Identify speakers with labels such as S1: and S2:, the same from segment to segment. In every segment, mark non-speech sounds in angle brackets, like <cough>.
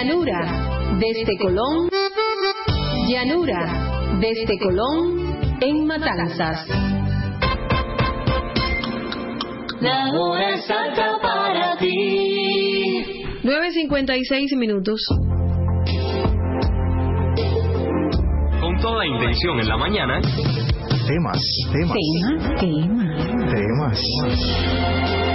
S1: Llanura, desde Colón. Llanura, desde Colón, en Matanzas.
S2: La hora exacta para ti.
S3: 9.56 minutos.
S4: Con toda intención en la mañana.
S5: Temas, temas.
S3: Temas, temas.
S5: Temas.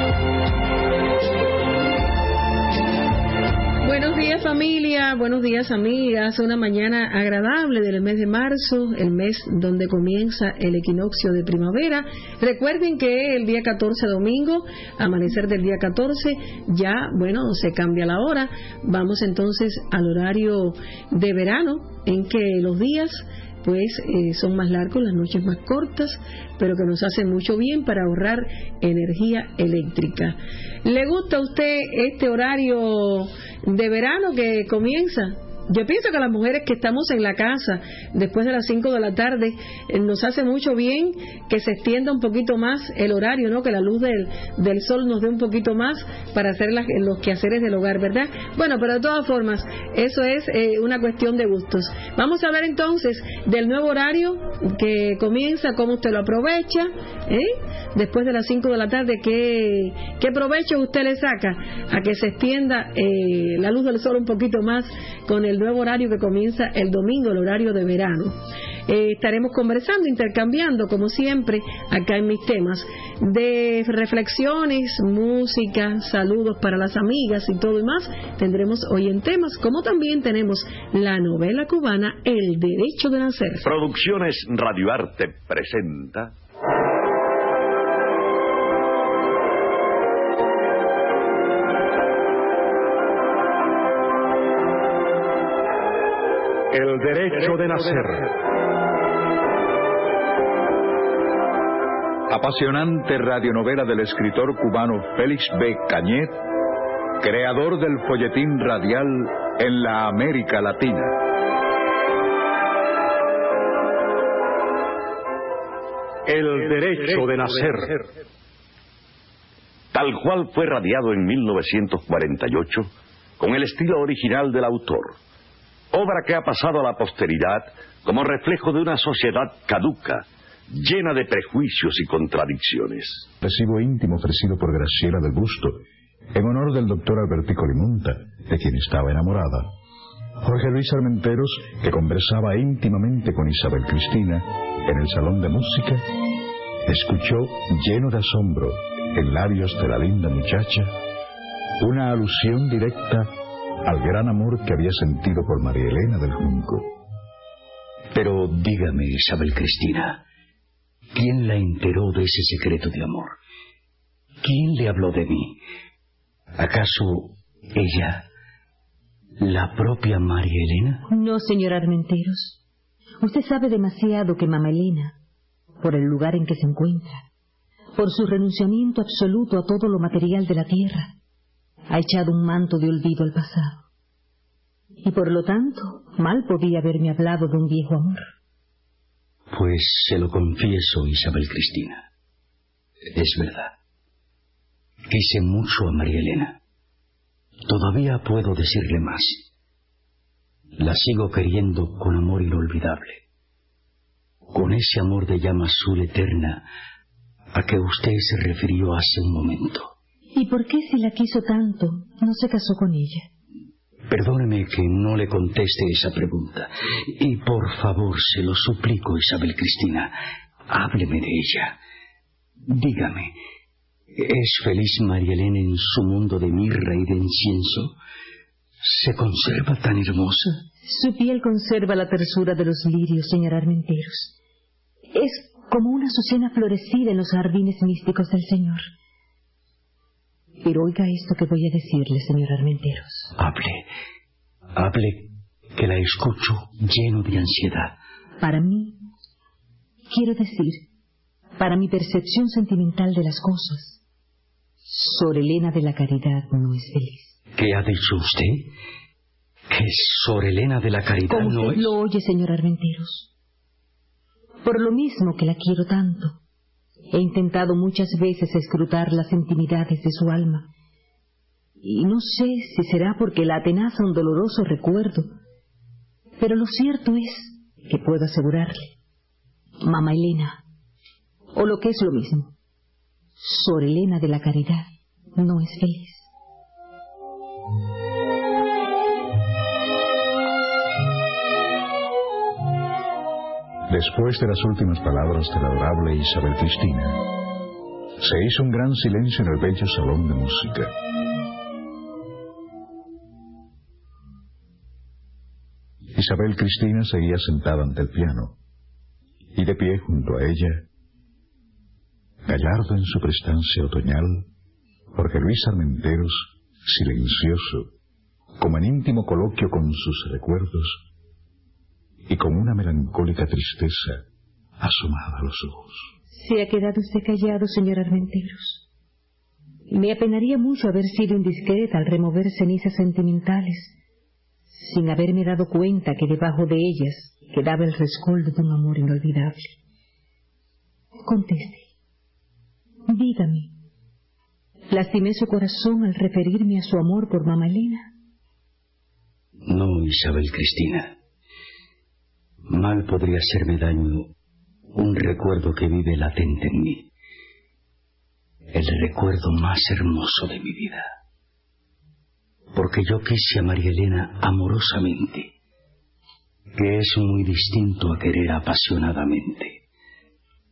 S3: Buenos días familia, buenos días amigas, una mañana agradable del mes de marzo, el mes donde comienza el equinoccio de primavera. Recuerden que el día 14 domingo, amanecer del día 14, ya, bueno, se cambia la hora, vamos entonces al horario de verano en que los días pues eh, son más largos, las noches más cortas, pero que nos hacen mucho bien para ahorrar energía eléctrica. ¿Le gusta a usted este horario de verano que comienza? Yo pienso que las mujeres que estamos en la casa después de las 5 de la tarde eh, nos hace mucho bien que se extienda un poquito más el horario, ¿no? Que la luz del, del sol nos dé un poquito más para hacer las- los quehaceres del hogar, ¿verdad? Bueno, pero de todas formas, eso es eh, una cuestión de gustos. Vamos a hablar entonces del nuevo horario que comienza, cómo usted lo aprovecha, ¿eh? Después de las 5 de la tarde, ¿qué, qué provecho usted le saca a que se extienda eh, la luz del sol un poquito más con el nuevo horario que comienza el domingo, el horario de verano. Eh, estaremos conversando, intercambiando, como siempre, acá en mis temas, de reflexiones, música, saludos para las amigas y todo y más. Tendremos hoy en temas, como también tenemos la novela cubana El Derecho de Nacer.
S6: Producciones Radio Arte presenta
S7: El derecho de nacer. Apasionante radionovela del escritor cubano Félix B. Cañet, creador del folletín radial en la América Latina. El derecho de nacer.
S6: tal cual fue radiado en 1948 con el estilo original del autor. Obra que ha pasado a la posteridad como reflejo de una sociedad caduca, llena de prejuicios y contradicciones.
S8: recibo íntimo ofrecido por Graciela del Busto, en honor del doctor Albertico Limunta, de quien estaba enamorada. Jorge Luis Armenteros, que conversaba íntimamente con Isabel Cristina en el salón de música, escuchó lleno de asombro en labios de la linda muchacha una alusión directa al gran amor que había sentido por María Elena del Junco.
S9: Pero dígame, Isabel Cristina, ¿quién la enteró de ese secreto de amor? ¿Quién le habló de mí? ¿Acaso ella, la propia María Elena?
S10: No, señor Armenteros. Usted sabe demasiado que mamá Elena, por el lugar en que se encuentra, por su renunciamiento absoluto a todo lo material de la tierra, ha echado un manto de olvido al pasado. Y por lo tanto, mal podía haberme hablado de un viejo amor.
S9: Pues se lo confieso, Isabel Cristina. Es verdad. Quise mucho a María Elena. Todavía puedo decirle más. La sigo queriendo con amor inolvidable. Con ese amor de llama azul eterna a que usted se refirió hace un momento.
S10: ¿Y por qué si la quiso tanto, no se casó con ella?
S9: Perdóneme que no le conteste esa pregunta. Y por favor, se lo suplico, Isabel Cristina, hábleme de ella. Dígame, ¿es feliz María Elena en su mundo de mirra y de incienso? ¿Se conserva tan hermosa?
S10: Su piel conserva la tersura de los lirios, señor Armenteros. Es como una azucena florecida en los jardines místicos del Señor. Pero oiga esto que voy a decirle, señor Armenteros.
S9: Hable, hable, que la escucho lleno de ansiedad.
S10: Para mí, quiero decir, para mi percepción sentimental de las cosas, Sor Elena de la Caridad no es feliz.
S9: ¿Qué ha dicho usted? ¿Que Sor Elena de la Caridad
S10: Como
S9: no es?
S10: lo oye, señor Armenteros. Por lo mismo que la quiero tanto, he intentado muchas veces escrutar las intimidades de su alma. y no sé si será porque la atenaza un doloroso recuerdo, pero lo cierto es que puedo asegurarle, mamá Elena, o lo que es lo mismo, Sor Elena de la Caridad no es feliz.
S8: Después de las últimas palabras de la adorable Isabel Cristina, se hizo un gran silencio en el bello salón de música. Isabel Cristina seguía sentada ante el piano, y de pie junto a ella, gallardo en su prestancia otoñal, Jorge Luis Armenteros, silencioso, como en íntimo coloquio con sus recuerdos, y con una melancólica tristeza asomada a los ojos.
S10: Se ha quedado usted callado, señor Armenteros. Me apenaría mucho haber sido indiscreta al remover cenizas sentimentales, sin haberme dado cuenta que debajo de ellas quedaba el rescoldo de un amor inolvidable. Conteste. Dígame. ¿Lastimé su corazón al referirme a su amor por mamá Elena?
S9: No, Isabel Cristina. Mal podría hacerme daño un recuerdo que vive latente en mí. El recuerdo más hermoso de mi vida. Porque yo quise a María Elena amorosamente, que es muy distinto a querer apasionadamente,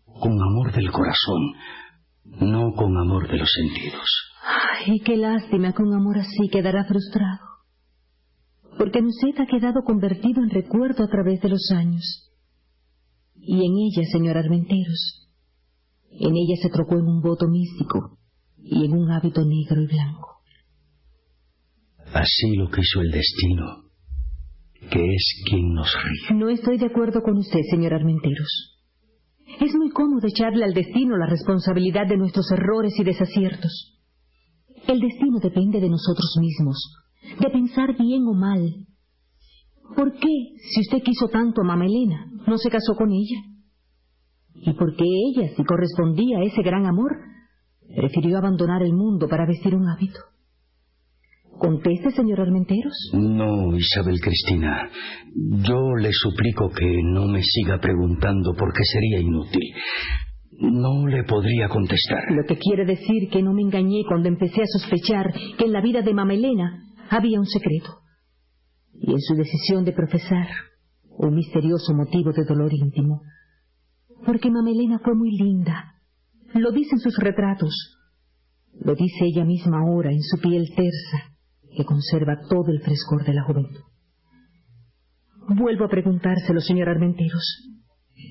S9: con amor del corazón, no con amor de los sentidos.
S10: Ay, qué lástima que un amor así quedará frustrado porque Nucet ha quedado convertido en recuerdo a través de los años. Y en ella, señor Armenteros, en ella se trocó en un voto místico y en un hábito negro y blanco.
S9: Así lo quiso el destino, que es quien nos rige.
S10: No estoy de acuerdo con usted, señor Armenteros. Es muy cómodo echarle al destino la responsabilidad de nuestros errores y desaciertos. El destino depende de nosotros mismos, de pensar bien o mal. ¿Por qué, si usted quiso tanto a mamá Elena, no se casó con ella? ¿Y por qué ella, si correspondía a ese gran amor, prefirió abandonar el mundo para vestir un hábito? Conteste, señor Armenteros.
S9: No, Isabel Cristina. Yo le suplico que no me siga preguntando porque sería inútil. No le podría contestar.
S10: Lo que quiere decir que no me engañé cuando empecé a sospechar que en la vida de mamá Elena había un secreto. Y en su decisión de profesar un misterioso motivo de dolor íntimo. Porque Mamelena fue muy linda. Lo dicen sus retratos. Lo dice ella misma ahora en su piel tersa, que conserva todo el frescor de la juventud. Vuelvo a preguntárselo, señor Armenteros.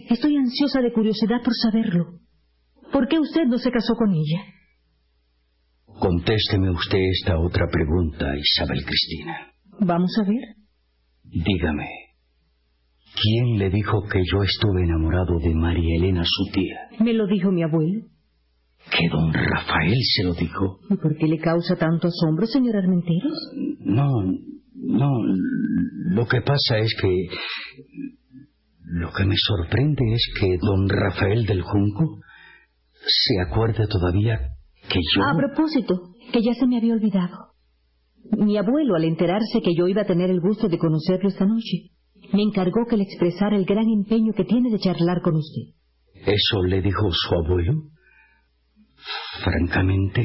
S10: Estoy ansiosa de curiosidad por saberlo. ¿Por qué usted no se casó con ella?
S9: Contésteme usted esta otra pregunta, Isabel Cristina.
S10: Vamos a ver.
S9: Dígame, ¿quién le dijo que yo estuve enamorado de María Elena, su tía?
S10: Me lo dijo mi abuelo.
S9: ¿Que don Rafael se lo dijo?
S10: ¿Y por qué le causa tanto asombro, señor Armenteros?
S9: No, no. Lo que pasa es que... Lo que me sorprende es que don Rafael del Junco se acuerde todavía
S10: a propósito, que ya se me había olvidado. Mi abuelo, al enterarse que yo iba a tener el gusto de conocerlo esta noche, me encargó que le expresara el gran empeño que tiene de charlar con usted.
S9: ¿Eso le dijo su abuelo? Francamente,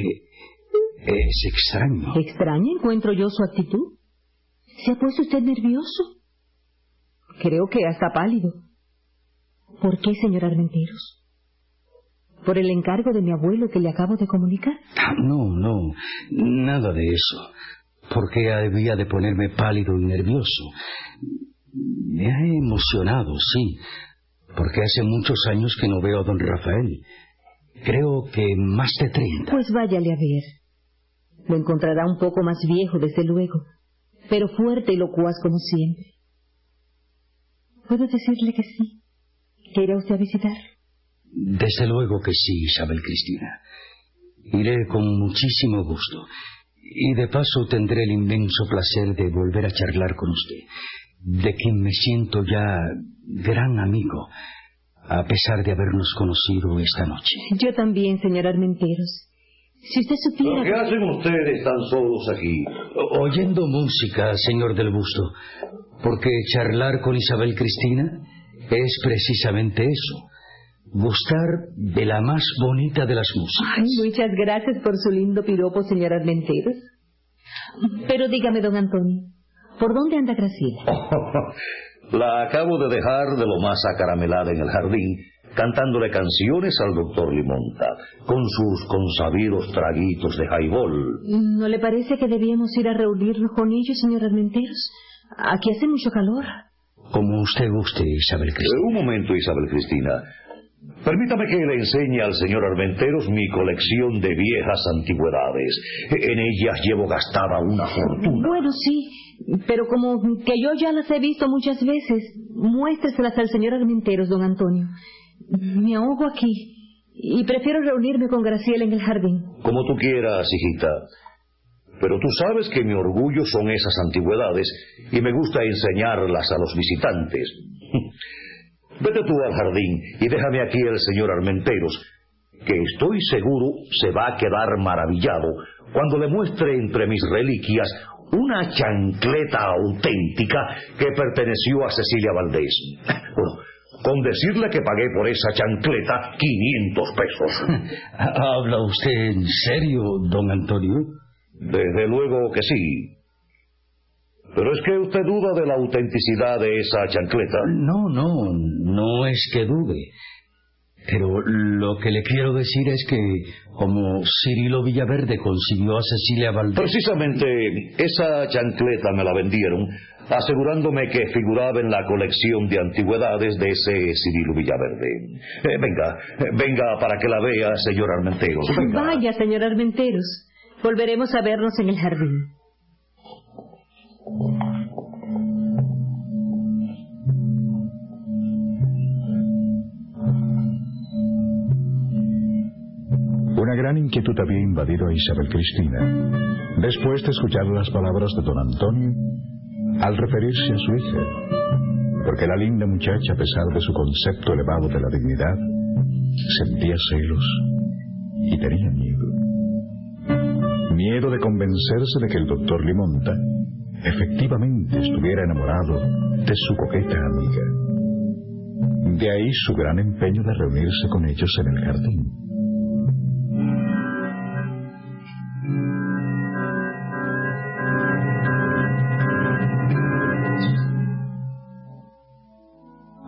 S9: es extraño.
S10: ¿Extraña encuentro yo su actitud? ¿Se ha puesto usted nervioso? Creo que hasta pálido. ¿Por qué, señor Armenteros? ¿Por el encargo de mi abuelo que le acabo de comunicar?
S9: No, no, nada de eso. ¿Por qué había de ponerme pálido y nervioso? Me ha emocionado, sí, porque hace muchos años que no veo a don Rafael. Creo que más de treinta.
S10: Pues váyale a ver. Lo encontrará un poco más viejo, desde luego, pero fuerte y locuaz como siempre. ¿Puedo decirle que sí? ¿Que irá usted a visitar?
S9: Desde luego que sí, Isabel Cristina. Iré con muchísimo gusto. Y de paso tendré el inmenso placer de volver a charlar con usted, de quien me siento ya gran amigo, a pesar de habernos conocido esta noche.
S10: Yo también, señor Armenteros. Si usted supiera...
S6: ¿Qué hacen ustedes tan solos aquí?
S9: Oyendo música, señor del Busto. Porque charlar con Isabel Cristina es precisamente eso. Gustar de la más bonita de las músicas.
S10: muchas gracias por su lindo piropo, señor Armenteros. Pero dígame, don Antonio, ¿por dónde anda Graciela? <laughs>
S6: la acabo de dejar de lo más acaramelada en el jardín cantándole canciones al doctor Limonta, con sus consabidos traguitos de jaibol.
S10: ¿No le parece que debíamos ir a reunirnos con ellos, señor Armenteros? Aquí hace mucho calor.
S9: Como usted guste, Isabel Cristina.
S6: un momento, Isabel Cristina. Permítame que le enseñe al señor Armenteros mi colección de viejas antigüedades. En ellas llevo gastada una fortuna.
S10: Bueno, sí, pero como que yo ya las he visto muchas veces, muéstreselas al señor Armenteros, don Antonio. Me ahogo aquí y prefiero reunirme con Graciela en el jardín.
S6: Como tú quieras, hijita. Pero tú sabes que mi orgullo son esas antigüedades y me gusta enseñarlas a los visitantes. Vete tú al jardín y déjame aquí el señor Armenteros, que estoy seguro se va a quedar maravillado cuando le muestre entre mis reliquias una chancleta auténtica que perteneció a Cecilia Valdés con decirle que pagué por esa chancleta 500 pesos. <laughs>
S9: ¿Habla usted en serio, don Antonio?
S6: Desde luego que sí. Pero es que usted duda de la autenticidad de esa chancleta.
S9: No, no, no es que dude. Pero lo que le quiero decir es que, como Cirilo Villaverde consiguió a Cecilia Valdés.
S6: Precisamente esa chancleta me la vendieron asegurándome que figuraba en la colección de antigüedades de ese Cirilo Villaverde. Eh, venga, eh, venga para que la vea, señor Armenteros.
S10: Vaya, señor Armenteros. Volveremos a vernos en el jardín.
S8: Una gran inquietud había invadido a Isabel Cristina. Después de escuchar las palabras de don Antonio, al referirse a su hija, porque la linda muchacha, a pesar de su concepto elevado de la dignidad, sentía celos y tenía miedo. Miedo de convencerse de que el doctor Limonta efectivamente estuviera enamorado de su coqueta amiga. De ahí su gran empeño de reunirse con ellos en el jardín.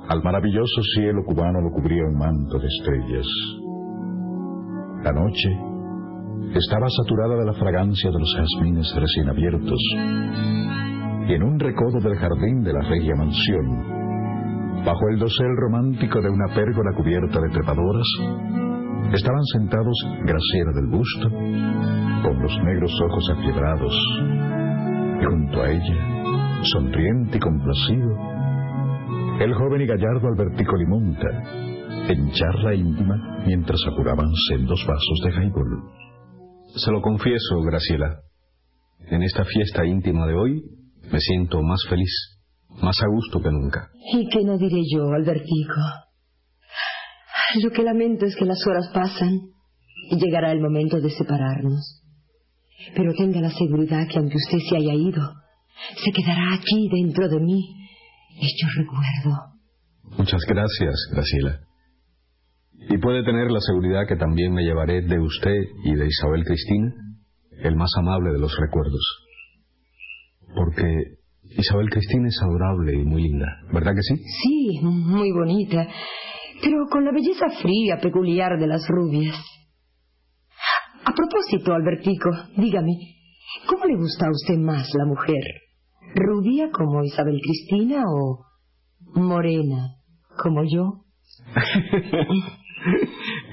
S8: Al maravilloso cielo cubano lo cubría un manto de estrellas. La noche estaba saturada de la fragancia de los jazmines recién abiertos, y en un recodo del jardín de la regia mansión, bajo el dosel romántico de una pérgola cubierta de trepadoras, estaban sentados Graciela del Busto, con los negros ojos afiebrados, y junto a ella, sonriente y complacido, el joven y gallardo Albertico Limonta, en charla íntima mientras apuraban sendos vasos de jaibol.
S11: Se lo confieso, Graciela. En esta fiesta íntima de hoy me siento más feliz, más a gusto que nunca.
S10: ¿Y qué no diré yo, Albertico? Lo que lamento es que las horas pasan y llegará el momento de separarnos. Pero tenga la seguridad que aunque usted se haya ido, se quedará aquí dentro de mí hecho recuerdo.
S11: Muchas gracias, Graciela. Y puede tener la seguridad que también me llevaré de usted y de Isabel Cristina el más amable de los recuerdos. Porque Isabel Cristina es adorable y muy linda, ¿verdad que sí?
S10: Sí, muy bonita, pero con la belleza fría peculiar de las rubias. A propósito, Albertico, dígame, ¿cómo le gusta a usted más la mujer? ¿Rubia como Isabel Cristina o morena como yo? <laughs>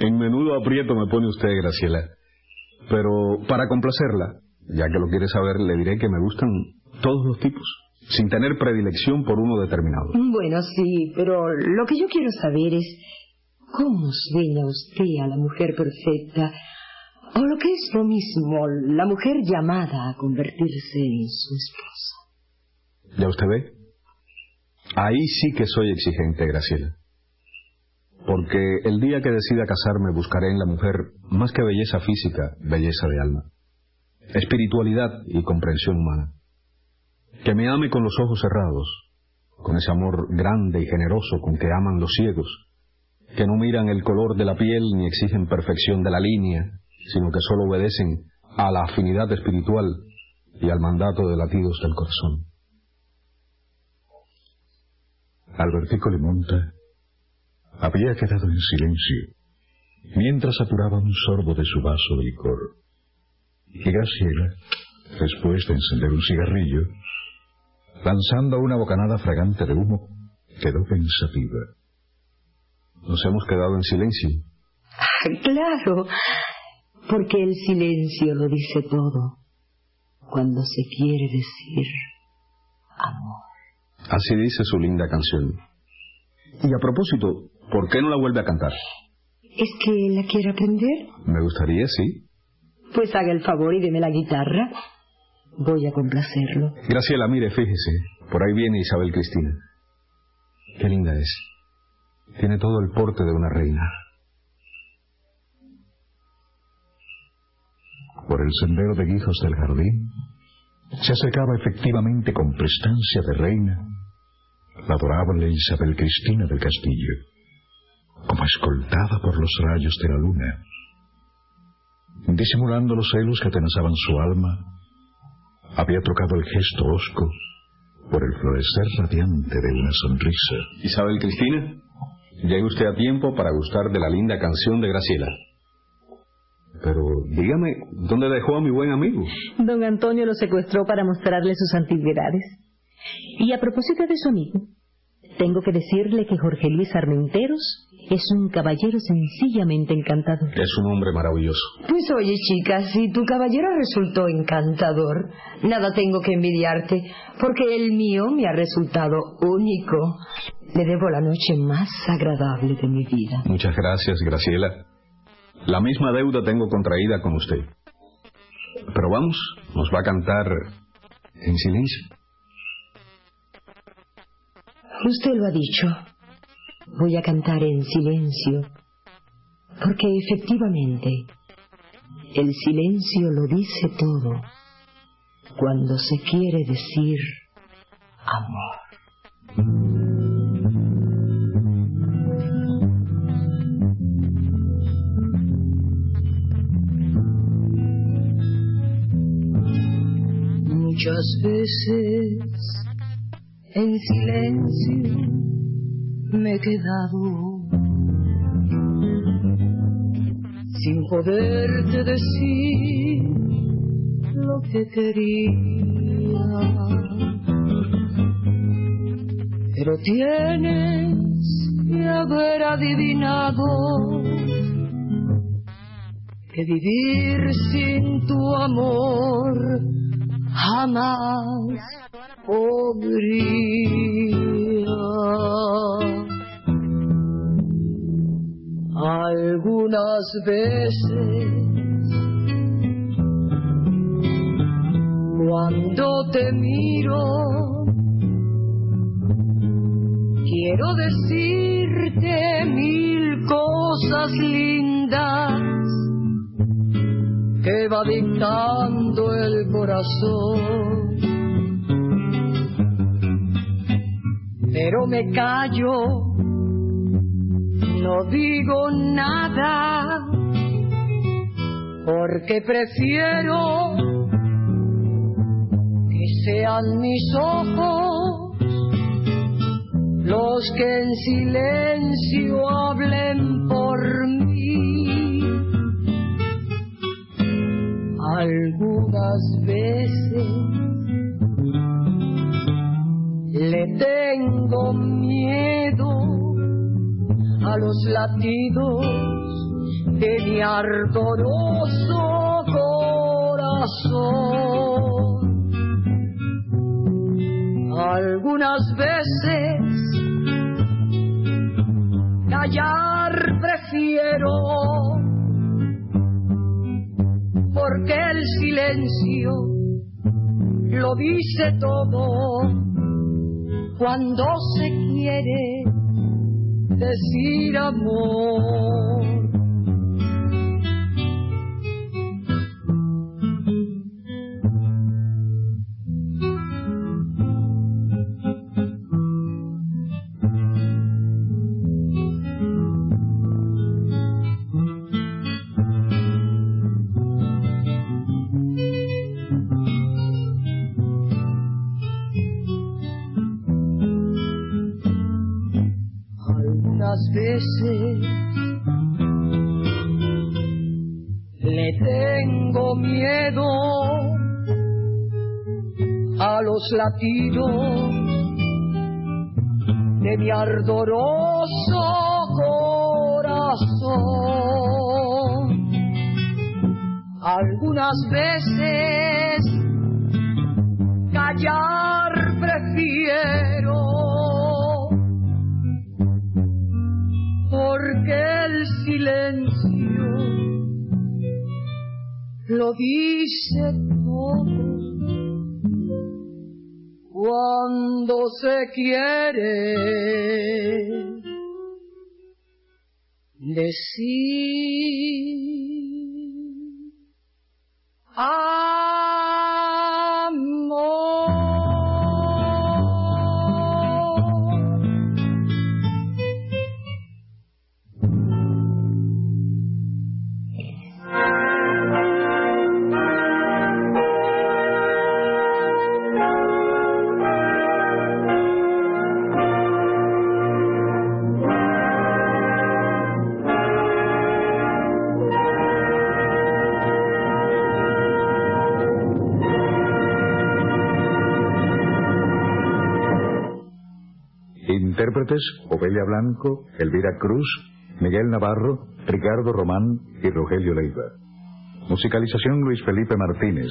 S11: en menudo aprieto me pone usted, Graciela. Pero para complacerla, ya que lo quiere saber, le diré que me gustan todos los tipos, sin tener predilección por uno determinado.
S10: Bueno, sí, pero lo que yo quiero saber es cómo sueña usted a la mujer perfecta, o lo que es lo mismo, la mujer llamada a convertirse en su esposa.
S11: ¿Ya usted ve? Ahí sí que soy exigente, Graciela. Porque el día que decida casarme buscaré en la mujer, más que belleza física, belleza de alma, espiritualidad y comprensión humana. Que me ame con los ojos cerrados, con ese amor grande y generoso con que aman los ciegos, que no miran el color de la piel ni exigen perfección de la línea, sino que solo obedecen a la afinidad espiritual y al mandato de latidos del corazón.
S8: Albertico Limonta había quedado en silencio mientras apuraba un sorbo de su vaso de licor. Y Graciela, después de encender un cigarrillo, lanzando una bocanada fragante de humo, quedó pensativa.
S11: Nos hemos quedado en silencio.
S10: Claro, porque el silencio lo dice todo cuando se quiere decir amor.
S11: Así dice su linda canción. Y a propósito, ¿por qué no la vuelve a cantar?
S10: ¿Es que la quiere aprender?
S11: Me gustaría, sí.
S10: Pues haga el favor y deme la guitarra. Voy a complacerlo.
S11: Graciela, mire, fíjese. Por ahí viene Isabel Cristina. Qué linda es. Tiene todo el porte de una reina.
S8: Por el sendero de guijos del jardín se acercaba efectivamente con prestancia de reina la adorable Isabel Cristina del Castillo, como escoltada por los rayos de la luna. Disimulando los celos que atenazaban su alma, había trocado el gesto hosco por el florecer radiante de una sonrisa.
S11: Isabel Cristina, llegue usted a tiempo para gustar de la linda canción de Graciela. Pero dígame, ¿dónde dejó a mi buen amigo?
S10: Don Antonio lo secuestró para mostrarle sus antigüedades. Y a propósito de su amigo, tengo que decirle que Jorge Luis Armenteros es un caballero sencillamente encantador.
S11: Es un hombre maravilloso.
S12: Pues oye, chica, si tu caballero resultó encantador, nada tengo que envidiarte, porque el mío me ha resultado único. Le debo la noche más agradable de mi vida.
S11: Muchas gracias, Graciela. La misma deuda tengo contraída con usted. Pero vamos, nos va a cantar en silencio.
S12: Usted lo ha dicho. Voy a cantar en silencio. Porque efectivamente, el silencio lo dice todo cuando se quiere decir amor. Muchas veces en silencio me he quedado sin poderte decir lo que quería. Pero tienes que haber adivinado que vivir sin tu amor jamás podría. Algunas veces, cuando te miro, quiero decirte mil cosas lindas que va dictando el corazón. Pero me callo, no digo nada, porque prefiero que sean mis ojos los que en silencio hablen por mí. Algunas veces le tengo miedo a los latidos de mi ardoroso corazón. Algunas veces callar prefiero porque el silencio lo dice todo cuando se quiere decir amor. De mi ardoroso corazón. Algunas veces callar prefiero, porque el silencio lo dice se quiere decir
S8: Intérpretes, Ovelia Blanco, Elvira Cruz, Miguel Navarro, Ricardo Román y Rogelio Leiva. Musicalización Luis Felipe Martínez.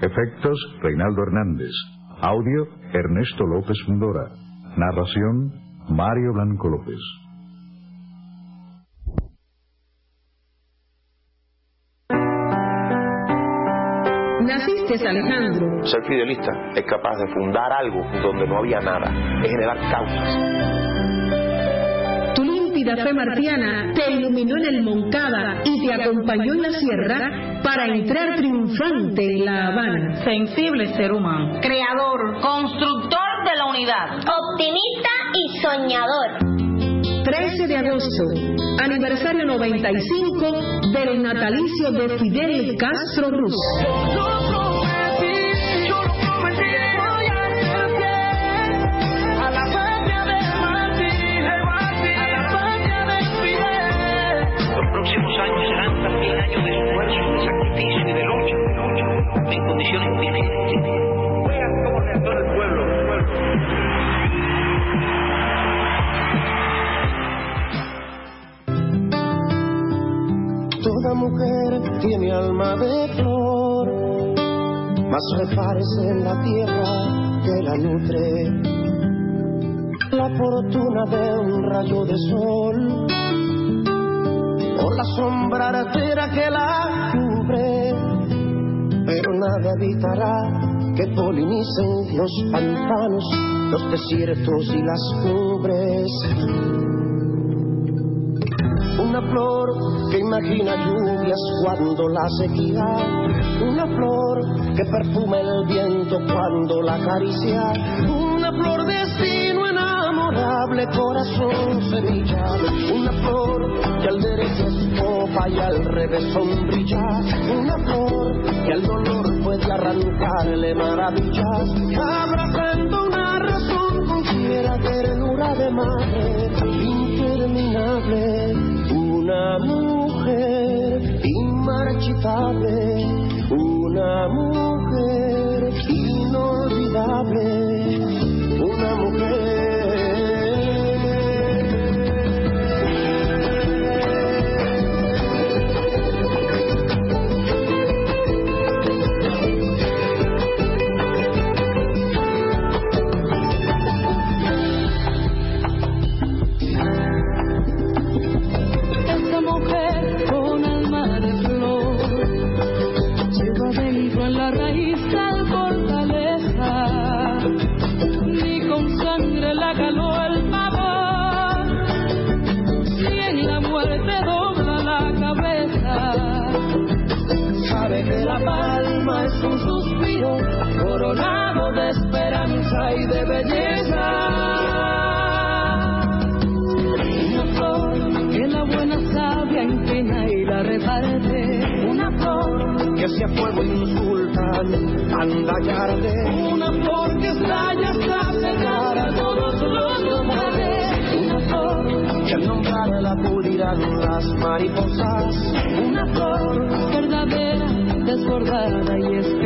S8: Efectos Reinaldo Hernández. Audio Ernesto López Fundora. Narración Mario Blanco López.
S3: Naciste Alejandro.
S13: Ser fidelista es capaz de fundar algo donde no había nada, es generar causas.
S3: Tu límpida fe martiana te iluminó en el Moncada y te acompañó en la sierra para entrar triunfante en La Habana.
S14: Sensible ser humano.
S15: Creador. Constructor de la unidad.
S16: Optimista y soñador.
S3: 13 de agosto, aniversario 95 del natalicio de Fidel Castro Ruz.
S17: Los próximos años serán también años de esfuerzo, de sacrificio y de lucha, en condiciones difíciles. Juegan como reactor el pueblo, el pueblo.
S18: Mujer tiene alma de flor, mas reparece en la tierra que la nutre. La fortuna de un rayo de sol, o la sombra artera que la cubre, pero nada evitará que polinicen los pantanos, los desiertos y las cumbres una flor que imagina lluvias cuando la sequía, una flor que perfume el viento cuando la acaricia, una flor destino enamorable, corazón semilla, una flor que al derecho es copa y al revés sombrilla, una flor que al dolor puede arrancarle maravillas, abrazando una razón con fiera ternura de madre, interminable una mujer inmarchitable, una mujer
S19: Anda, Yarde.
S20: Una flor que estalla está cercana a todos los lugares.
S19: Una flor que al nombrarla pudieran las mariposas.
S20: Una flor verdadera, desbordada y es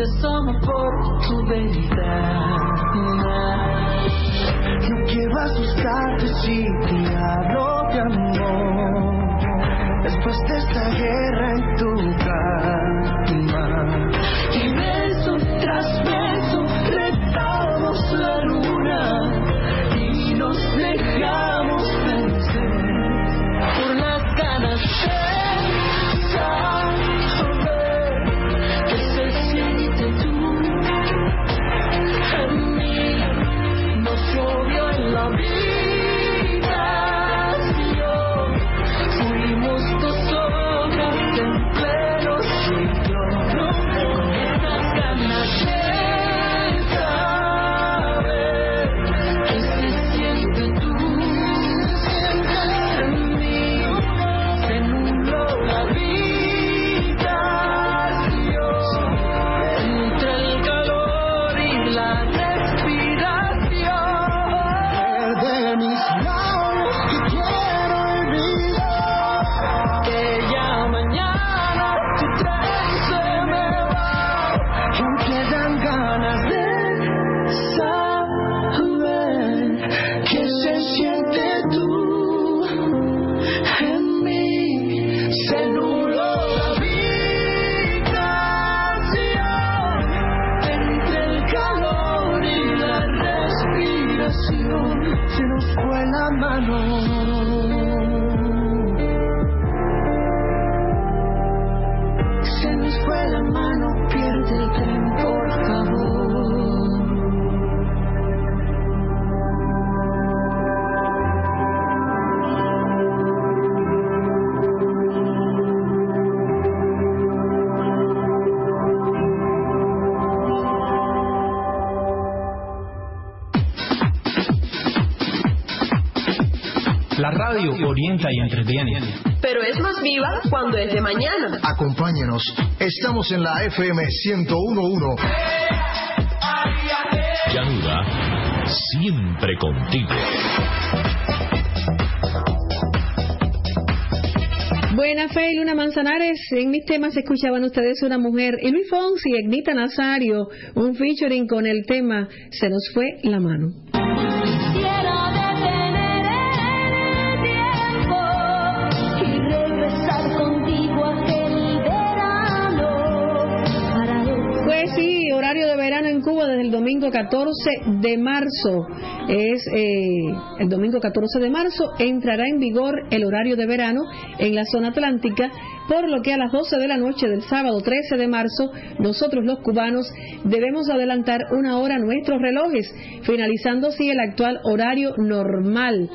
S19: the summer boat,
S21: oh baby. Orienta y entretiene.
S22: Pero es más viva cuando es de mañana.
S5: Acompáñenos. Estamos en la FM 1011.
S23: Yanuda, siempre contigo.
S3: Buena fe y Luna Manzanares. En mis temas escuchaban ustedes una mujer y Luis Fonsi, Egnita Nazario, un featuring con el tema Se nos fue la mano. En Cuba desde el domingo 14 de marzo. Es eh, el domingo 14 de marzo entrará en vigor el horario de verano en la zona atlántica, por lo que a las 12 de la noche del sábado 13 de marzo nosotros los cubanos debemos adelantar una hora nuestros relojes, finalizando así el actual horario normal.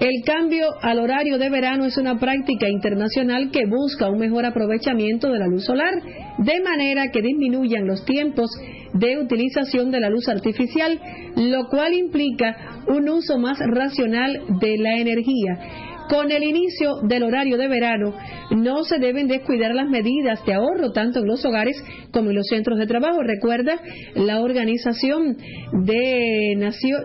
S3: El cambio al horario de verano es una práctica internacional que busca un mejor aprovechamiento de la luz solar, de manera que disminuyan los tiempos de utilización de la luz artificial, lo cual implica un uso más racional de la energía. Con el inicio del horario de verano, no se deben descuidar las medidas de ahorro tanto en los hogares como en los centros de trabajo. Recuerda la Organización de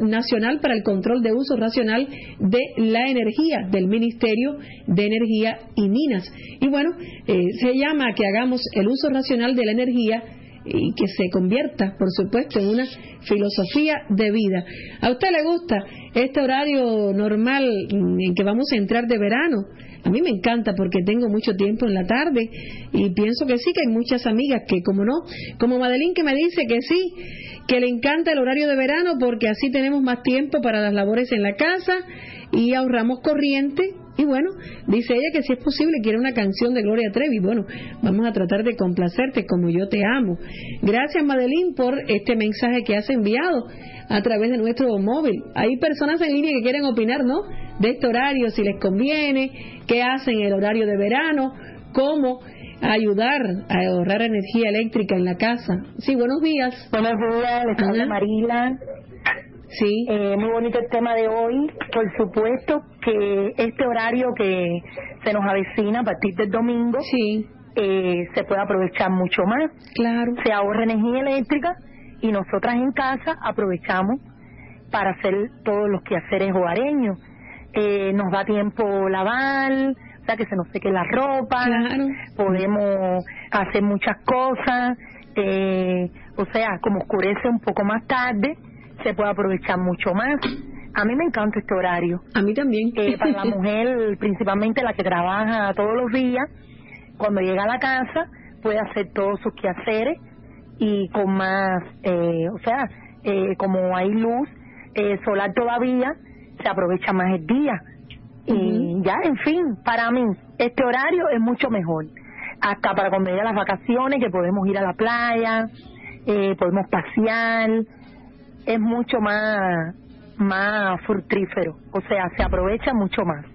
S3: Nacional para el Control de Uso Racional de la Energía del Ministerio de Energía y Minas. Y bueno, eh, se llama que hagamos el uso racional de la energía y que se convierta, por supuesto, en una filosofía de vida. ¿A usted le gusta este horario normal en que vamos a entrar de verano? A mí me encanta porque tengo mucho tiempo en la tarde y pienso que sí, que hay muchas amigas que, como no, como Madeline que me dice que sí, que le encanta el horario de verano porque así tenemos más tiempo para las labores en la casa y ahorramos corriente y bueno, dice ella que si es posible quiere una canción de Gloria Trevi. Bueno, vamos a tratar de complacerte como yo te amo. Gracias, Madeline, por este mensaje que has enviado a través de nuestro móvil. Hay personas en línea que quieren opinar, ¿no? De este horario, si les conviene, qué hacen en el horario de verano, cómo ayudar a ahorrar energía eléctrica en la casa. Sí, buenos días.
S24: Buenos días, les habla Marila.
S3: Sí.
S24: Eh, muy bonito el tema de hoy. Por supuesto que este horario que se nos avecina a partir del domingo
S3: sí.
S24: eh, se puede aprovechar mucho más.
S3: Claro.
S24: Se ahorra energía eléctrica y nosotras en casa aprovechamos para hacer todos los quehaceres hogareños. Eh, nos da tiempo lavar, o sea, que se nos seque la ropa,
S3: Claro.
S24: podemos hacer muchas cosas, eh, o sea, como oscurece un poco más tarde, se puede aprovechar mucho más. A mí me encanta este horario.
S3: A mí también.
S24: Eh, para la <laughs> mujer, principalmente la que trabaja todos los días, cuando llega a la casa puede hacer todos sus quehaceres y con más, eh, o sea, eh, como hay luz eh, solar todavía, se aprovecha más el día. Y ya, en fin, para mí, este horario es mucho mejor. Hasta para cuando llega las vacaciones, que podemos ir a la playa, eh, podemos pasear, es mucho más, más fructífero. O sea, se aprovecha mucho más.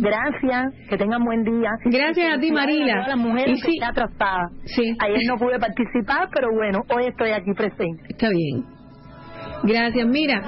S24: Gracias, que tengan buen día.
S3: Gracias a ti, Marila.
S24: A todas las mujeres
S3: Y
S24: que
S3: sí-
S24: está atrasada.
S3: Sí.
S24: Ayer no pude participar, pero bueno, hoy estoy aquí presente.
S3: Está bien. Gracias. Mira,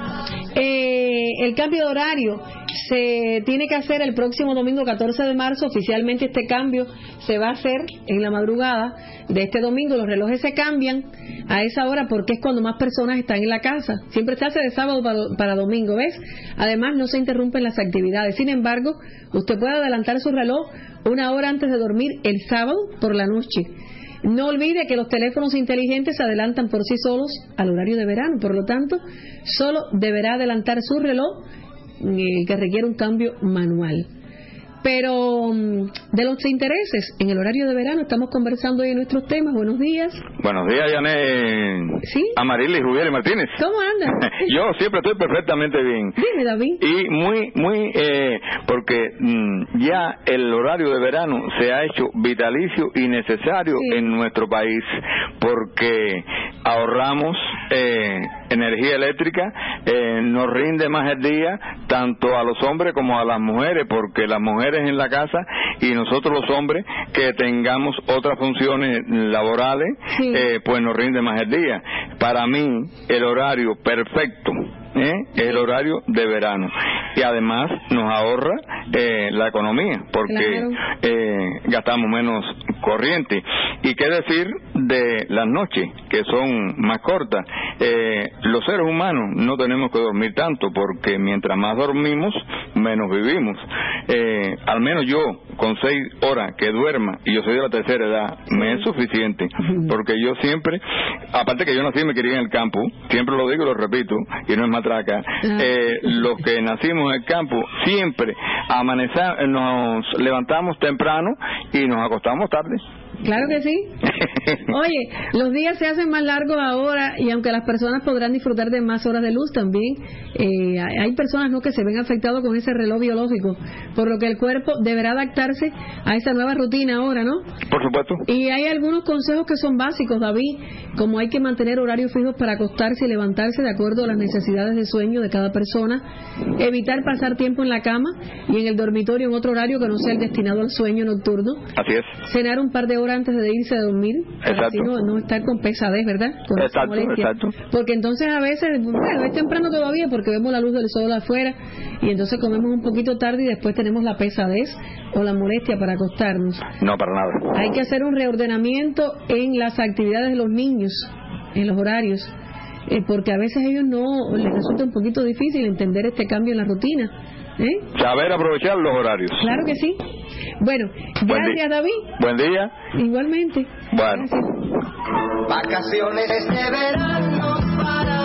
S3: eh, el cambio de horario se tiene que hacer el próximo domingo 14 de marzo. Oficialmente este cambio se va a hacer en la madrugada de este domingo. Los relojes se cambian a esa hora porque es cuando más personas están en la casa. Siempre se hace de sábado para, domingo, ¿ves? Además no se interrumpen las actividades. Sin embargo, usted puede adelantar su reloj una hora antes de dormir el sábado por la noche. No olvide que los teléfonos inteligentes se adelantan por sí solos al horario de verano, por lo tanto, solo deberá adelantar su reloj eh, que requiere un cambio manual. Pero mm, de los intereses en el horario de verano estamos conversando hoy en nuestros temas. Buenos días.
S25: Buenos días, Yané.
S3: Sí.
S25: Amarilis Rubiel Martínez.
S3: ¿Cómo andas? <laughs>
S25: Yo siempre estoy perfectamente bien.
S3: Dime, David.
S25: Y muy, muy, eh, porque mm, ya el horario de verano se ha hecho vitalicio y necesario en nuestro país, porque ahorramos eh, energía eléctrica, eh, nos rinde más el día, tanto a los hombres como a las mujeres, porque las mujeres en la casa y nosotros los hombres que tengamos otras funciones laborales, eh, pues nos rinde más el día. Para mí, el horario perfecto ¿eh? es el horario de verano y además nos ahorra eh, la economía, porque eh, gastamos menos corriente. ¿Y qué decir de las noches, que son más cortas? Eh, los seres humanos no tenemos que dormir tanto, porque mientras más dormimos, menos vivimos. Eh, al menos yo, con seis horas que duerma, y yo soy de la tercera edad, me es suficiente, porque yo siempre, aparte que yo nací y me quería en el campo, siempre lo digo y lo repito, y no es matraca, eh, los que nacimos en el campo, siempre nos levantamos temprano y nos acostamos tarde.
S3: Claro que sí. <laughs> Oye, los días se hacen más largos ahora y aunque las personas podrán disfrutar de más horas de luz también, eh, hay personas no que se ven afectados con ese reloj biológico, por lo que el cuerpo deberá adaptarse a esa nueva rutina ahora, ¿no?
S25: Por supuesto.
S3: Y hay algunos consejos que son básicos, David, como hay que mantener horarios fijos para acostarse y levantarse de acuerdo a las necesidades de sueño de cada persona, evitar pasar tiempo en la cama y en el dormitorio en otro horario que no sea el destinado al sueño nocturno.
S25: Así es.
S3: Cenar un par de horas antes de irse a dormir, así no, no, estar con pesadez, ¿verdad? Con
S25: exacto, exacto.
S3: Porque entonces a veces, bueno, es temprano todavía porque vemos la luz del sol afuera y entonces comemos un poquito tarde y después tenemos la pesadez o la molestia para acostarnos.
S25: No, para nada.
S3: Hay que hacer un reordenamiento en las actividades de los niños, en los horarios. Eh, porque a veces a ellos no les resulta un poquito difícil entender este cambio en la rutina. ¿Eh?
S25: Saber aprovechar los horarios.
S3: Claro que sí. Bueno, gracias David.
S25: Buen día.
S3: Igualmente.
S25: Bueno.
S18: Vacaciones de verano para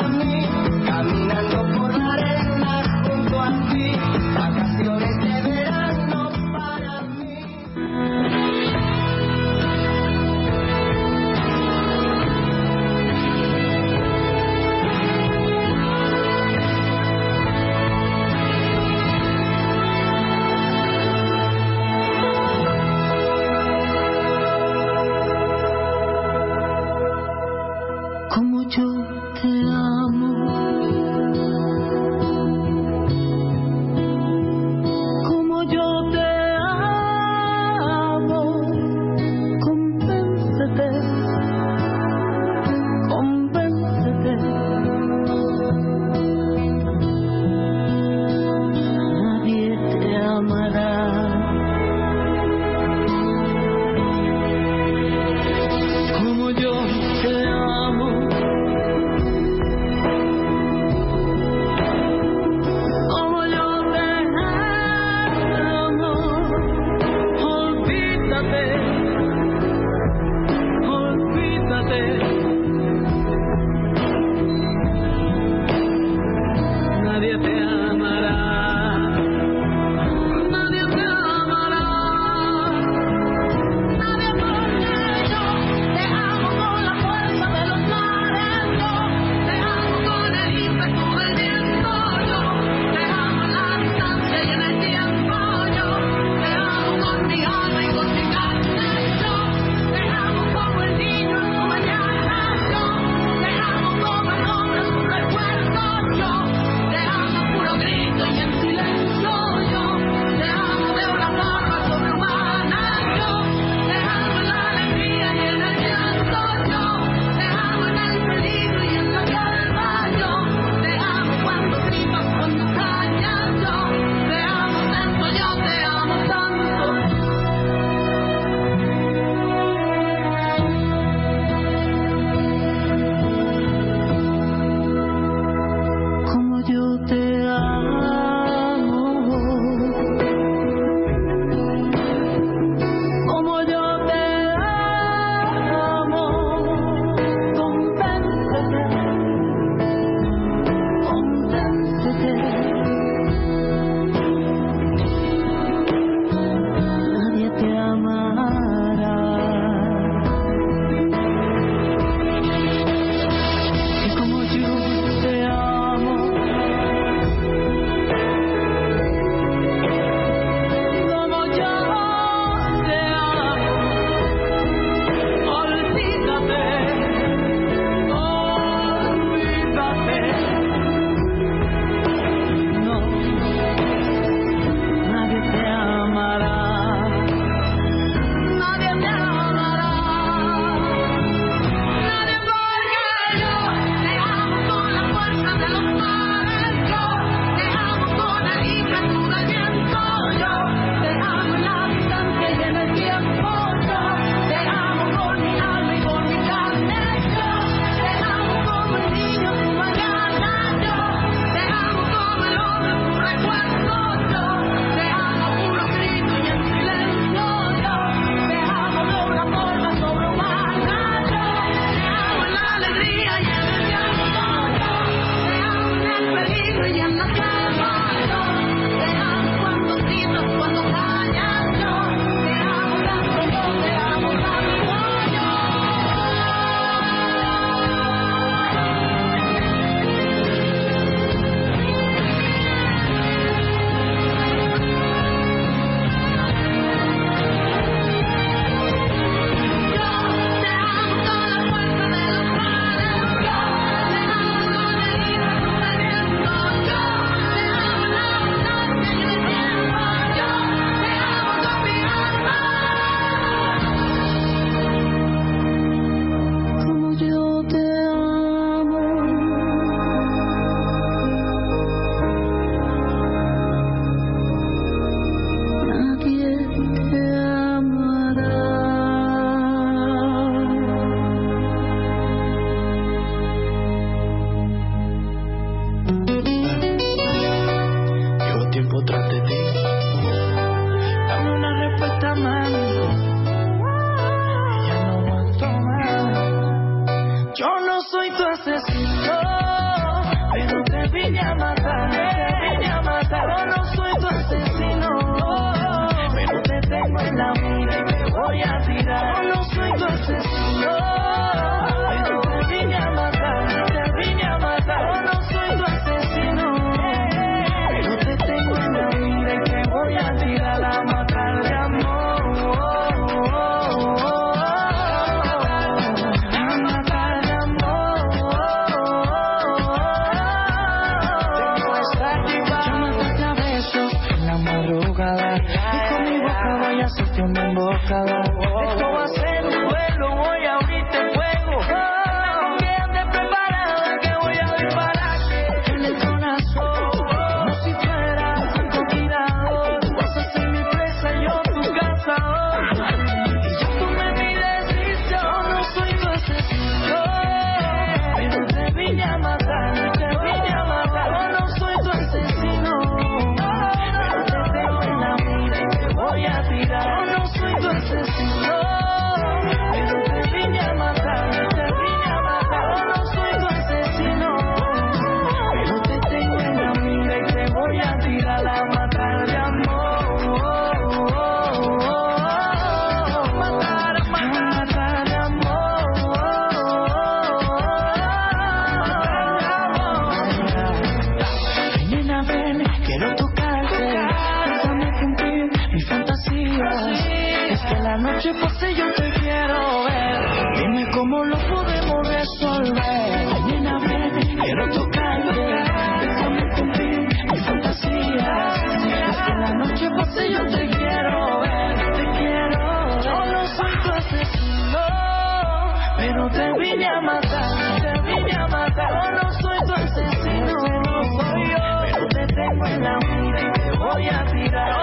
S19: Te vine a matar, te vine a matar. Yo no soy tu asesino, no soy yo. Pero te tengo en la mira y te voy a tirar.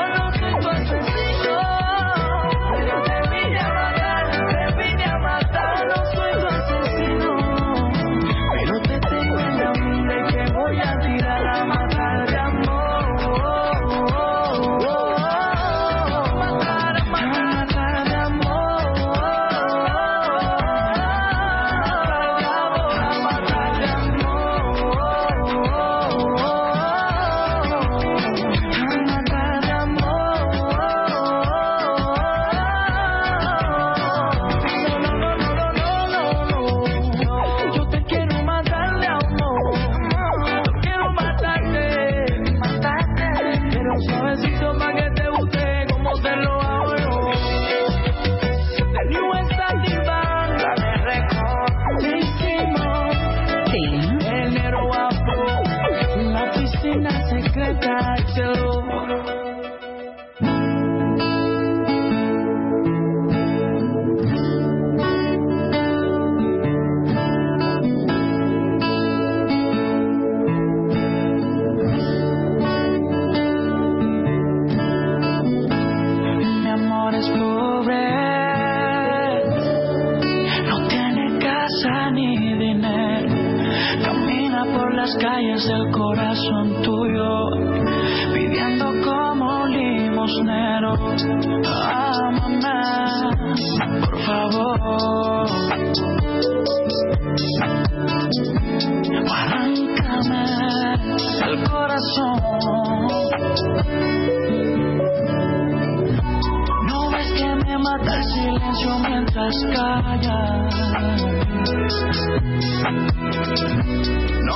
S19: No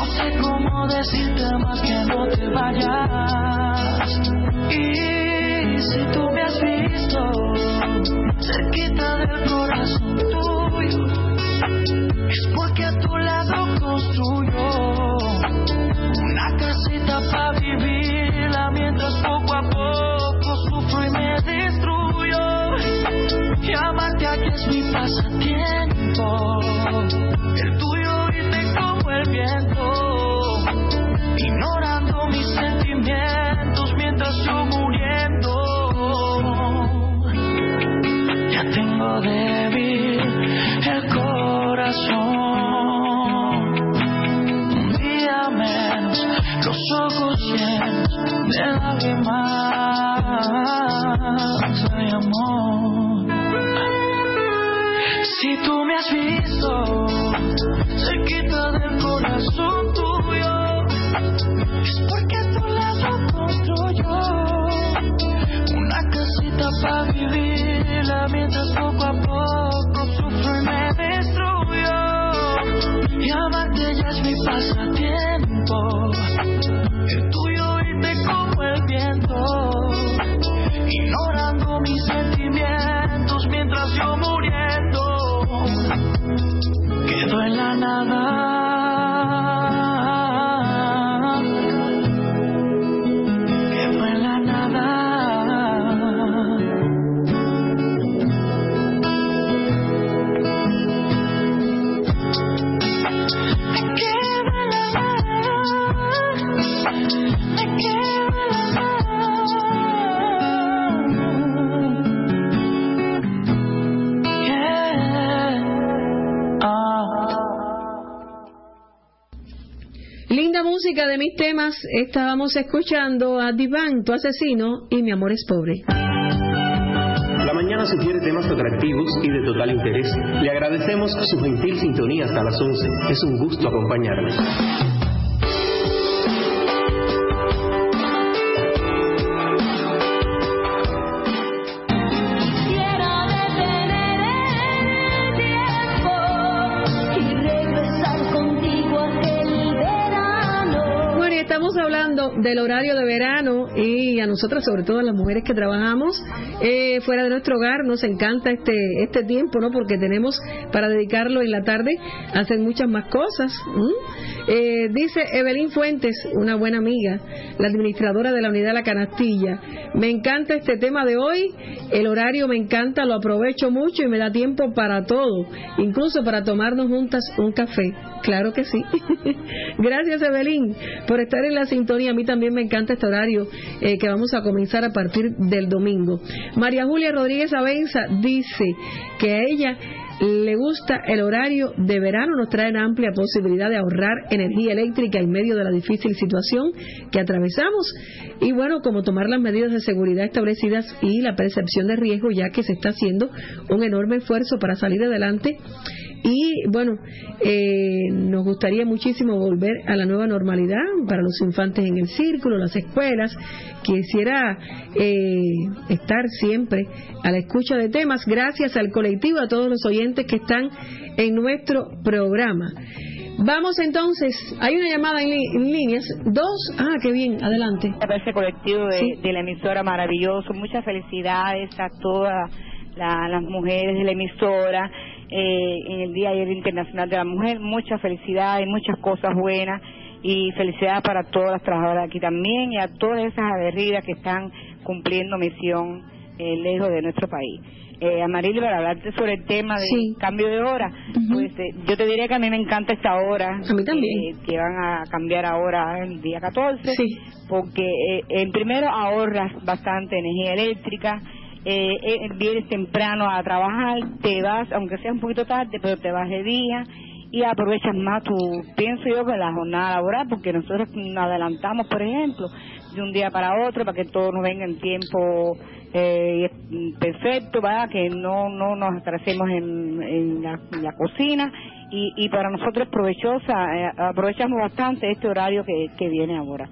S19: sé cómo decirte más que no te vayas. Y si tú me has visto cerquita del corazón tuyo, es porque a tu lado construyo una casita para vivirla mientras pasatiempo. El tuyo irte como el viento, ignorando mis sentimientos mientras yo muriendo. Ya tengo de
S3: música de mis temas. Estábamos escuchando a Diván, tu asesino, y mi amor es pobre.
S26: La mañana sugiere temas atractivos y de total interés. Le agradecemos su gentil sintonía hasta las 11. Es un gusto acompañarles.
S3: Horario de verano y a nosotras, sobre todo a las mujeres que trabajamos eh, fuera de nuestro hogar, nos encanta este este tiempo, ¿no? Porque tenemos para dedicarlo en la tarde a hacer muchas más cosas. Eh, dice Evelyn Fuentes, una buena amiga, la administradora de la unidad de la canastilla. Me encanta este tema de hoy, el horario me encanta, lo aprovecho mucho y me da tiempo para todo, incluso para tomarnos juntas un café. Claro que sí. <laughs> Gracias Evelyn por estar en la sintonía. A mí también me encanta este horario eh, que vamos a comenzar a partir del domingo. María Julia Rodríguez Abenza dice que a ella le gusta el horario de verano, nos trae una amplia posibilidad de ahorrar energía eléctrica en medio de la difícil situación que atravesamos. Y bueno, como tomar las medidas de seguridad establecidas y la percepción de riesgo ya que se está haciendo un enorme esfuerzo para salir adelante y bueno, eh, nos gustaría muchísimo volver a la nueva normalidad para los infantes en el círculo, las escuelas. Quisiera eh, estar siempre a la escucha de temas, gracias al colectivo, a todos los oyentes que están en nuestro programa. Vamos entonces, hay una llamada en, en líneas, dos, ah, qué bien, adelante.
S27: ese colectivo de,
S3: Sí.
S27: de la emisora maravilloso. Muchas felicidades a todas la- las mujeres de la emisora eh, en el Día ayer Internacional de la Mujer. Muchas felicidades, muchas cosas buenas y felicidades para todas las trabajadoras aquí también y a todas esas aguerridas que están cumpliendo misión eh, lejos de nuestro país. Eh, Amarili, para hablarte sobre el tema del cambio de hora, pues eh, yo te diría que a mí me encanta esta hora.
S3: A mí también.
S27: Que, que van a cambiar ahora el día 14. Porque eh, en primero ahorras bastante energía eléctrica. Eh, eh, vienes temprano a trabajar, te vas, aunque sea un poquito tarde, pero te vas de día y aprovechas más tu, pienso yo, que la jornada laboral, porque nosotros nos adelantamos, por ejemplo, de un día para otro, para que todo nos venga en tiempo eh, perfecto, ¿verdad? que no no nos atrasemos en, en la, en la cocina y, y para nosotros es provechosa, eh, aprovechamos bastante este horario que, que viene ahora.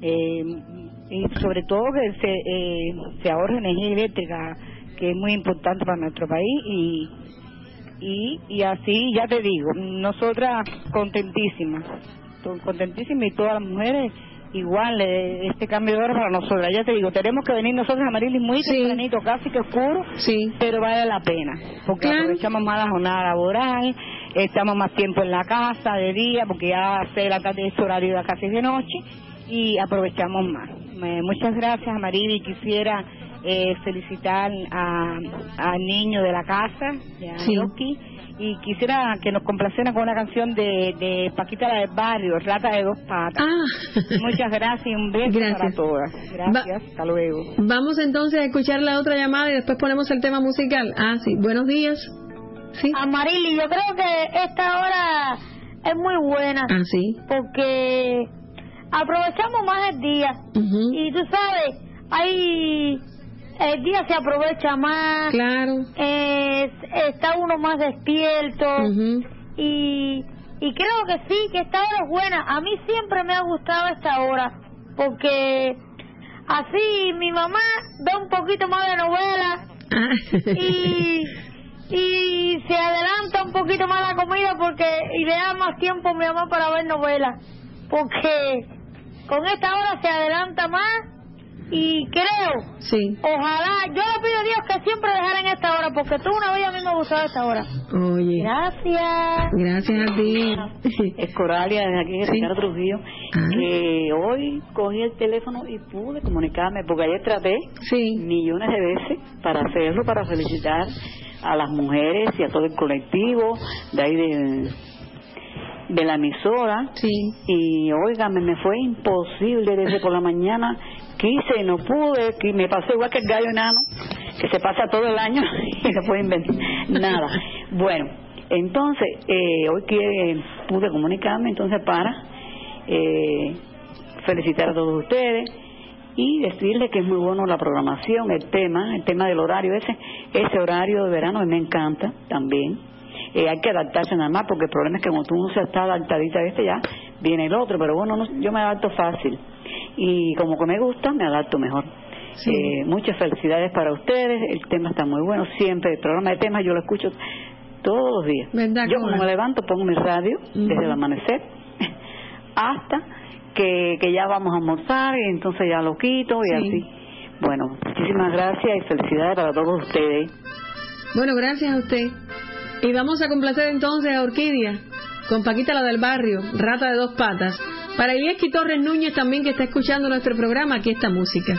S27: Eh, y sobre todo que se, eh, se ahorre energía eléctrica, que es muy importante para nuestro país y, y, y así ya te digo, nosotras contentísimas, contentísimas y todas las mujeres igual eh, este cambio de hora para nosotras. Ya te digo, tenemos que venir nosotros a Marilis muy tempranito, casi que oscuro, pero vale la pena, porque aprovechamos más la jornada laboral, estamos más tiempo en la casa de día, porque ya de la tarde es horario ya casi de noche, y aprovechamos más. Me- muchas gracias, Marili. Quisiera eh, felicitar a- al niño de la casa, de
S3: Sí.
S27: Yoki, y quisiera que nos complaciera con una canción de, de Paquita la del Barrio, Rata de Dos Patas. Muchas gracias y un beso para
S3: Gracias.
S27: todas. Gracias, hasta luego.
S3: Vamos entonces a escuchar la otra llamada y después ponemos el tema musical. Ah, sí, buenos días. Sí.
S28: Amarili, yo creo que esta hora es muy buena.
S3: Ah, sí.
S28: Porque aprovechamos más el día. Y tú sabes, hay. El día se aprovecha más.
S3: Claro.
S28: Es- está uno más despierto. Y. Y creo que sí, que esta hora es buena. A mí siempre me ha gustado esta hora. Porque así mi mamá ve un poquito más de novela. y, <laughs> y se adelanta un poquito más la comida porque y le da más tiempo a mi mamá para ver novelas. Porque con esta hora se adelanta más y creo,
S3: sí.
S28: ojalá, yo le pido a Dios que siempre dejaran esta hora, porque tú una vez a mí me gustaba esta hora.
S3: Oye.
S28: Gracias.
S3: Gracias a ti. <laughs>
S29: Es Coralia, desde aquí en Ricardo Trujillo,
S3: Ah.
S29: que hoy cogí el teléfono y pude comunicarme, porque ayer traté millones de veces para hacerlo, para felicitar a las mujeres y a todo el colectivo de ahí de, de la emisora. Y óigame, me fue imposible desde por la mañana. Quise no pude, que me pasó igual que el gallo enano, que se pasa todo el año <laughs> y no puede inventar nada. Bueno, entonces, eh, hoy que pude comunicarme entonces para eh, felicitar a todos ustedes y decirles que es muy bueno la programación, el tema, el tema del horario ese, ese horario de verano me encanta también. Eh, hay que adaptarse nada más porque el problema es que cuando tú no se está adaptadita a este ya viene el otro, pero bueno, no- yo me adapto fácil y como que me gusta me adapto mejor. Eh, muchas felicidades para ustedes, el tema está muy bueno, siempre el programa de temas yo lo escucho todos los días. Yo cuando me levanto pongo mi radio desde el amanecer <laughs> hasta que, que ya vamos a almorzar y entonces ya lo quito y
S3: Sí.
S29: así. Bueno, muchísimas gracias y felicidades para todos ustedes.
S3: Bueno, gracias a usted. Y vamos a complacer entonces a Orquídea con Paquita la del barrio, rata de dos patas. Para Ilieski Torres Núñez también que está escuchando nuestro programa, aquí está música.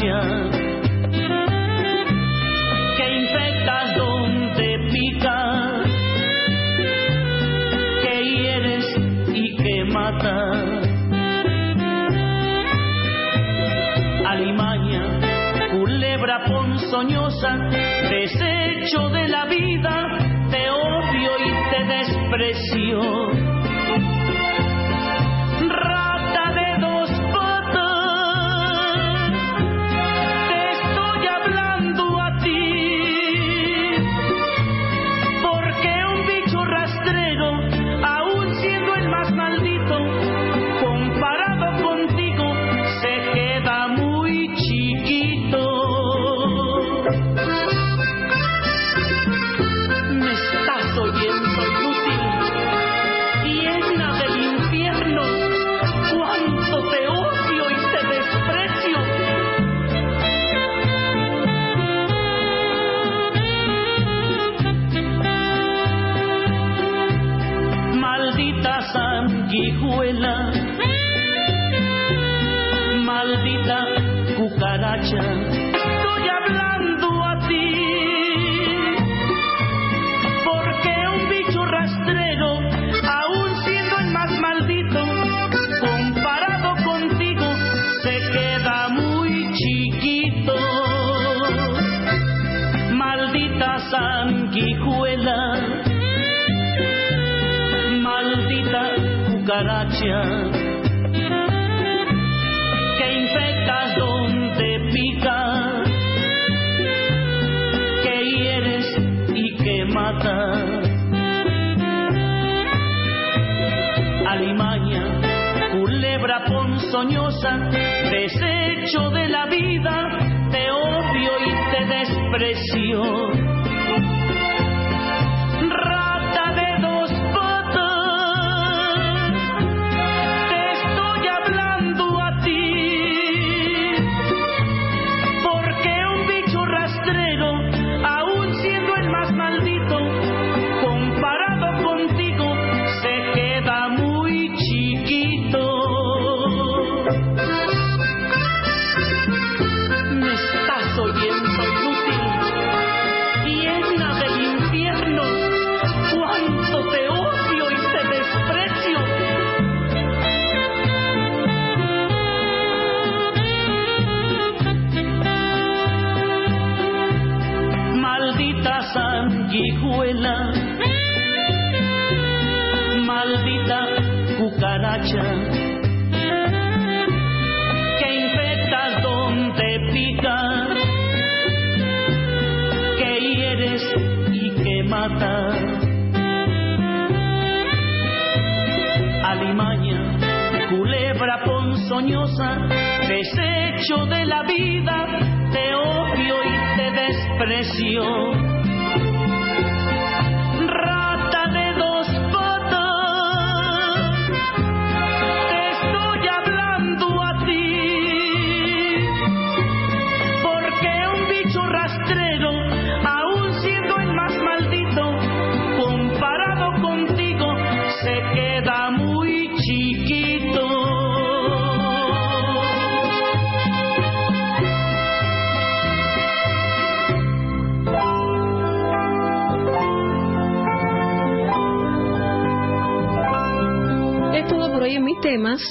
S30: 家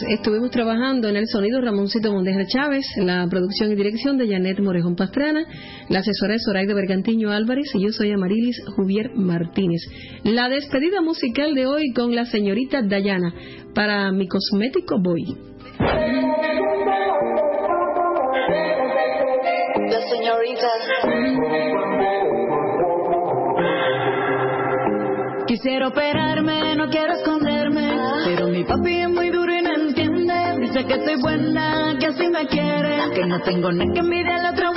S30: estuvimos trabajando en el sonido Ramoncito Mondeja Chávez, la producción y dirección de Janet Morejón Pastrana, la asesora es Zoraida Bergantiño Álvarez y yo soy Amarilis Juvier Martínez. La despedida musical de hoy con la señorita Dayana para mi cosmético Boy.
S31: La señorita. Quisiera operarme, no quiero esconderme, pero mi papi es muy Que soy buena, que así me quiere, que no tengo nada que envidiar a otras mujeres,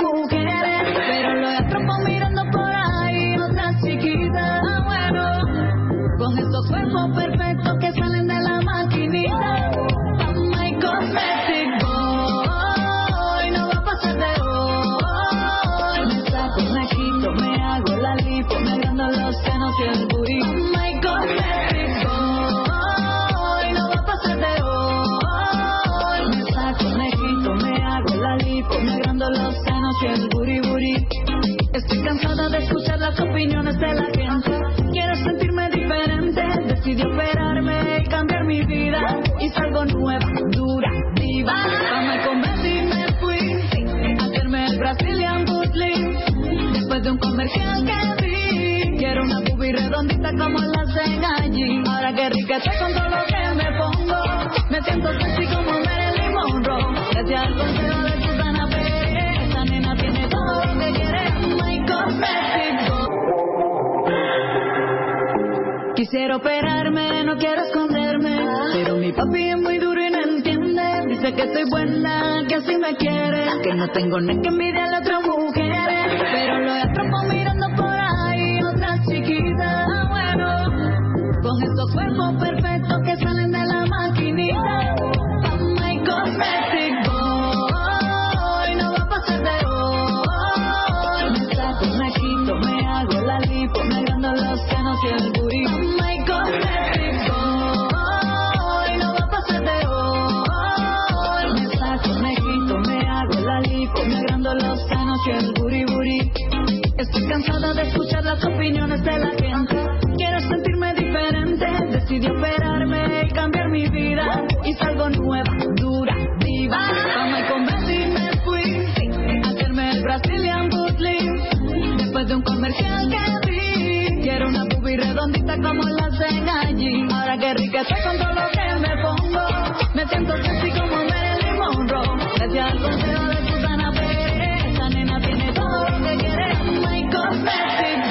S31: opiniones de la gente. Quiero sentirme diferente. Decidí operarme y cambiar mi vida. Y salgo nueva, dura, diva. me convencí y me fui a hacerme el Brazilian Bootling. Después de un comercial que vi, quiero una boobie redondita como la hacen allí. Ahora que rica estoy con todo lo que me pongo, me siento sexy como Marilyn Monroe. Gracias al consejo de Quisiera operarme, no quiero esconderme, pero mi papi es muy duro y no entiende. Dice que soy buena, que así me quiere, que no tengo ni que envidiar a otras mujeres, pero lo atrapo mirando las opiniones de la gente. Quiero sentirme diferente. Decidí operarme y cambiar mi vida. Y salgo nueva, dura, diva. Vamos y convencí me fui a hacerme el Brazilian Bootling. Después de un comercial que vi, quiero una boobie redondita como la hacen allí. Ahora que rica estoy con todo lo que me pongo, me siento sexy como Marilyn Monroe. Gracias al consejo de Susana Pérez, esa nena tiene todo lo que quiere cosmetic boy,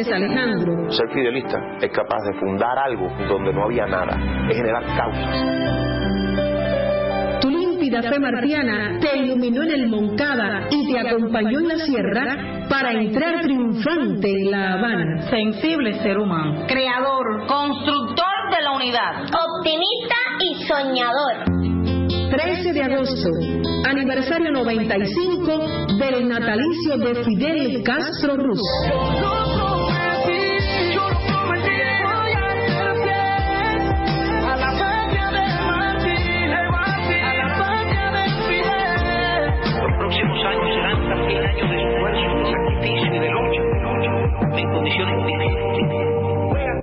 S3: Naciste, Alejandro.
S17: Ser fidelista es capaz de fundar algo donde no había nada, es generar causas.
S3: Tu límpida fe martiana te iluminó en el Moncada y te acompañó en la sierra para entrar triunfante en La Habana.
S32: Sensible ser humano.
S15: Creador, constructor de la unidad.
S16: Optimista y soñador.
S3: 13 de agosto, aniversario 95 del natalicio de Fidel Castro Ruz.
S17: mil años de esfuerzo, de sacrificio y de lucha, en condiciones difíciles.